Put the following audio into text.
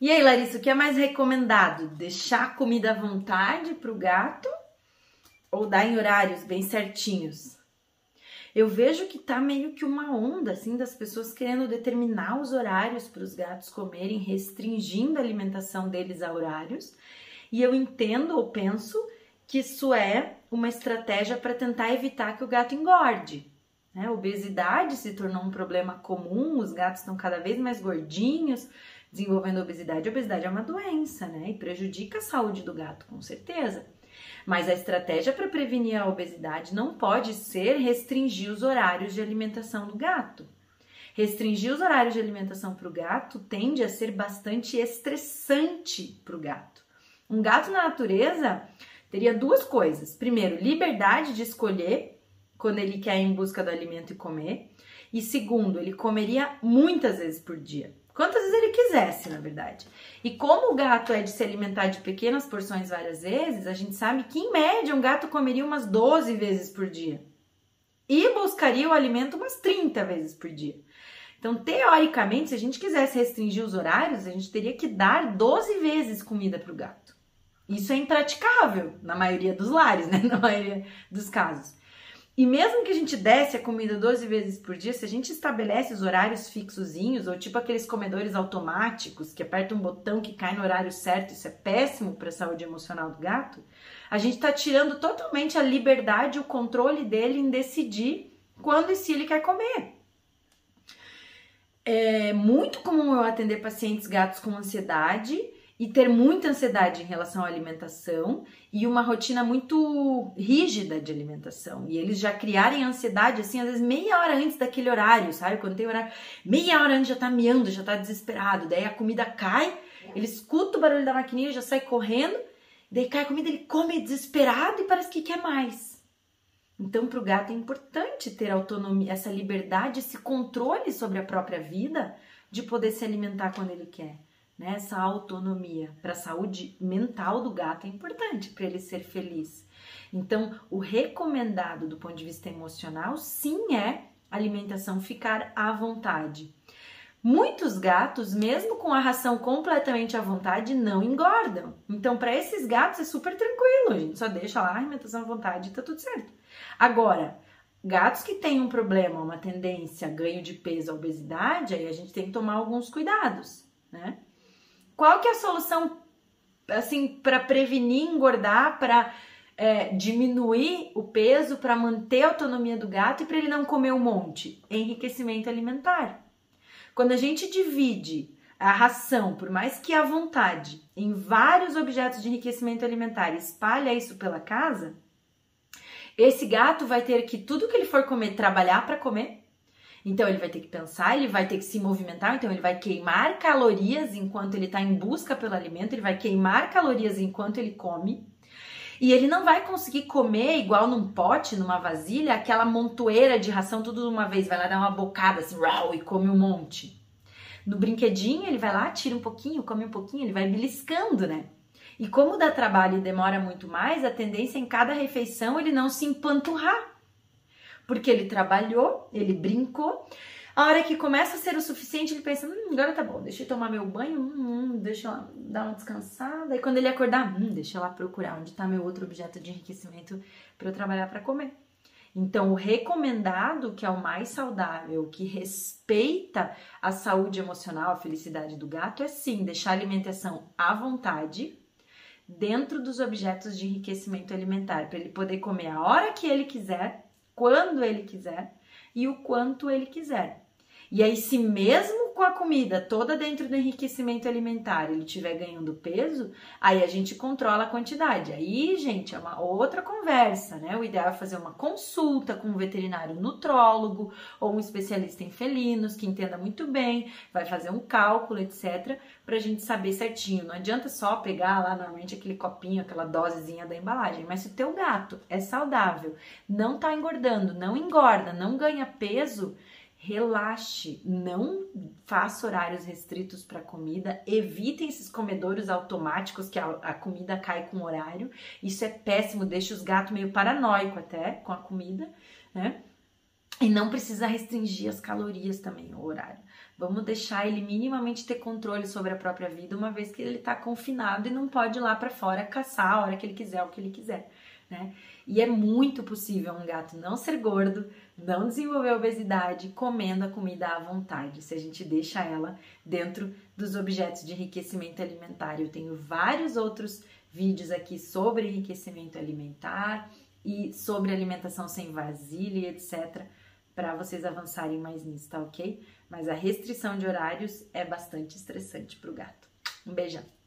E aí, Larissa, o que é mais recomendado? Deixar a comida à vontade para o gato ou dar em horários bem certinhos? Eu vejo que tá meio que uma onda assim das pessoas querendo determinar os horários para os gatos comerem, restringindo a alimentação deles a horários. E eu entendo ou penso que isso é uma estratégia para tentar evitar que o gato engorde. Né? Obesidade se tornou um problema comum, os gatos estão cada vez mais gordinhos, desenvolvendo obesidade. Obesidade é uma doença, né? E prejudica a saúde do gato, com certeza. Mas a estratégia para prevenir a obesidade não pode ser restringir os horários de alimentação do gato. Restringir os horários de alimentação para o gato tende a ser bastante estressante para o gato. Um gato na natureza teria duas coisas: primeiro, liberdade de escolher quando ele quer ir em busca do alimento e comer, e segundo, ele comeria muitas vezes por dia. Quisesse, na verdade. E como o gato é de se alimentar de pequenas porções várias vezes, a gente sabe que em média um gato comeria umas 12 vezes por dia. E buscaria o alimento umas 30 vezes por dia. Então, teoricamente, se a gente quisesse restringir os horários, a gente teria que dar 12 vezes comida para o gato. Isso é impraticável na maioria dos lares, né? Na maioria dos casos. E mesmo que a gente desse a comida 12 vezes por dia, se a gente estabelece os horários fixozinhos, ou tipo aqueles comedores automáticos que aperta um botão que cai no horário certo, isso é péssimo para a saúde emocional do gato, a gente está tirando totalmente a liberdade, o controle dele em decidir quando e se ele quer comer. É muito comum eu atender pacientes gatos com ansiedade e ter muita ansiedade em relação à alimentação e uma rotina muito rígida de alimentação. E eles já criarem ansiedade, assim, às vezes meia hora antes daquele horário, sabe? Quando tem horário, meia hora antes já tá miando, já tá desesperado. Daí a comida cai, ele escuta o barulho da maquininha, já sai correndo, daí cai a comida, ele come desesperado e parece que quer mais. Então, para o gato é importante ter autonomia, essa liberdade, esse controle sobre a própria vida, de poder se alimentar quando ele quer né? Essa autonomia para a saúde mental do gato é importante para ele ser feliz. Então, o recomendado do ponto de vista emocional, sim, é alimentação ficar à vontade. Muitos gatos, mesmo com a ração completamente à vontade, não engordam. Então, para esses gatos é super tranquilo, a gente só deixa lá a alimentação à vontade e tá tudo certo. Agora, gatos que têm um problema, uma tendência ganho de peso, obesidade, aí a gente tem que tomar alguns cuidados, né? Qual que é a solução, assim, para prevenir engordar, para é, diminuir o peso, para manter a autonomia do gato e para ele não comer um monte? Enriquecimento alimentar. Quando a gente divide a ração, por mais que à vontade, em vários objetos de enriquecimento alimentar espalha isso pela casa, esse gato vai ter que tudo que ele for comer trabalhar para comer então ele vai ter que pensar, ele vai ter que se movimentar, então ele vai queimar calorias enquanto ele está em busca pelo alimento, ele vai queimar calorias enquanto ele come. E ele não vai conseguir comer igual num pote, numa vasilha, aquela montoeira de ração tudo de uma vez, vai lá dar uma bocada assim, rau, e come um monte. No brinquedinho, ele vai lá, tira um pouquinho, come um pouquinho, ele vai beliscando, né? E como dá trabalho e demora muito mais, a tendência é em cada refeição ele não se empanturrar porque ele trabalhou, ele brincou. A hora que começa a ser o suficiente, ele pensa: hum, agora tá bom, deixa eu tomar meu banho, hum, deixa eu dar uma descansada. E quando ele acordar, hum, deixa eu lá procurar onde está meu outro objeto de enriquecimento para eu trabalhar para comer. Então, o recomendado, que é o mais saudável, que respeita a saúde emocional, a felicidade do gato, é sim deixar a alimentação à vontade dentro dos objetos de enriquecimento alimentar, para ele poder comer a hora que ele quiser quando ele quiser e o quanto ele quiser. E aí, se mesmo com a comida toda dentro do enriquecimento alimentar ele estiver ganhando peso, aí a gente controla a quantidade. Aí, gente, é uma outra conversa, né? O ideal é fazer uma consulta com um veterinário nutrólogo ou um especialista em felinos que entenda muito bem, vai fazer um cálculo, etc, para a gente saber certinho. Não adianta só pegar lá normalmente aquele copinho, aquela dosezinha da embalagem, mas se o teu gato é saudável, não tá engordando, não engorda, não ganha peso, relaxe, não faça horários restritos para comida, evitem esses comedores automáticos que a, a, comida cai com horário. Isso é péssimo, deixa os gatos meio paranoico até com a comida, né? E não precisa restringir as calorias também, o horário. Vamos deixar ele minimamente ter controle sobre a própria vida, uma vez que ele está confinado e não pode ir lá para fora caçar a hora que ele quiser, o que ele quiser, né? E é muito possível um gato não ser gordo, não desenvolver obesidade, comendo a comida à vontade, se a gente deixa ela dentro dos objetos de enriquecimento alimentar. Eu tenho vários outros vídeos aqui sobre enriquecimento alimentar e sobre alimentação sem vasilha, etc para vocês avançarem mais nisso, tá ok? Mas a restrição de horários é bastante estressante para o gato. Um beijão!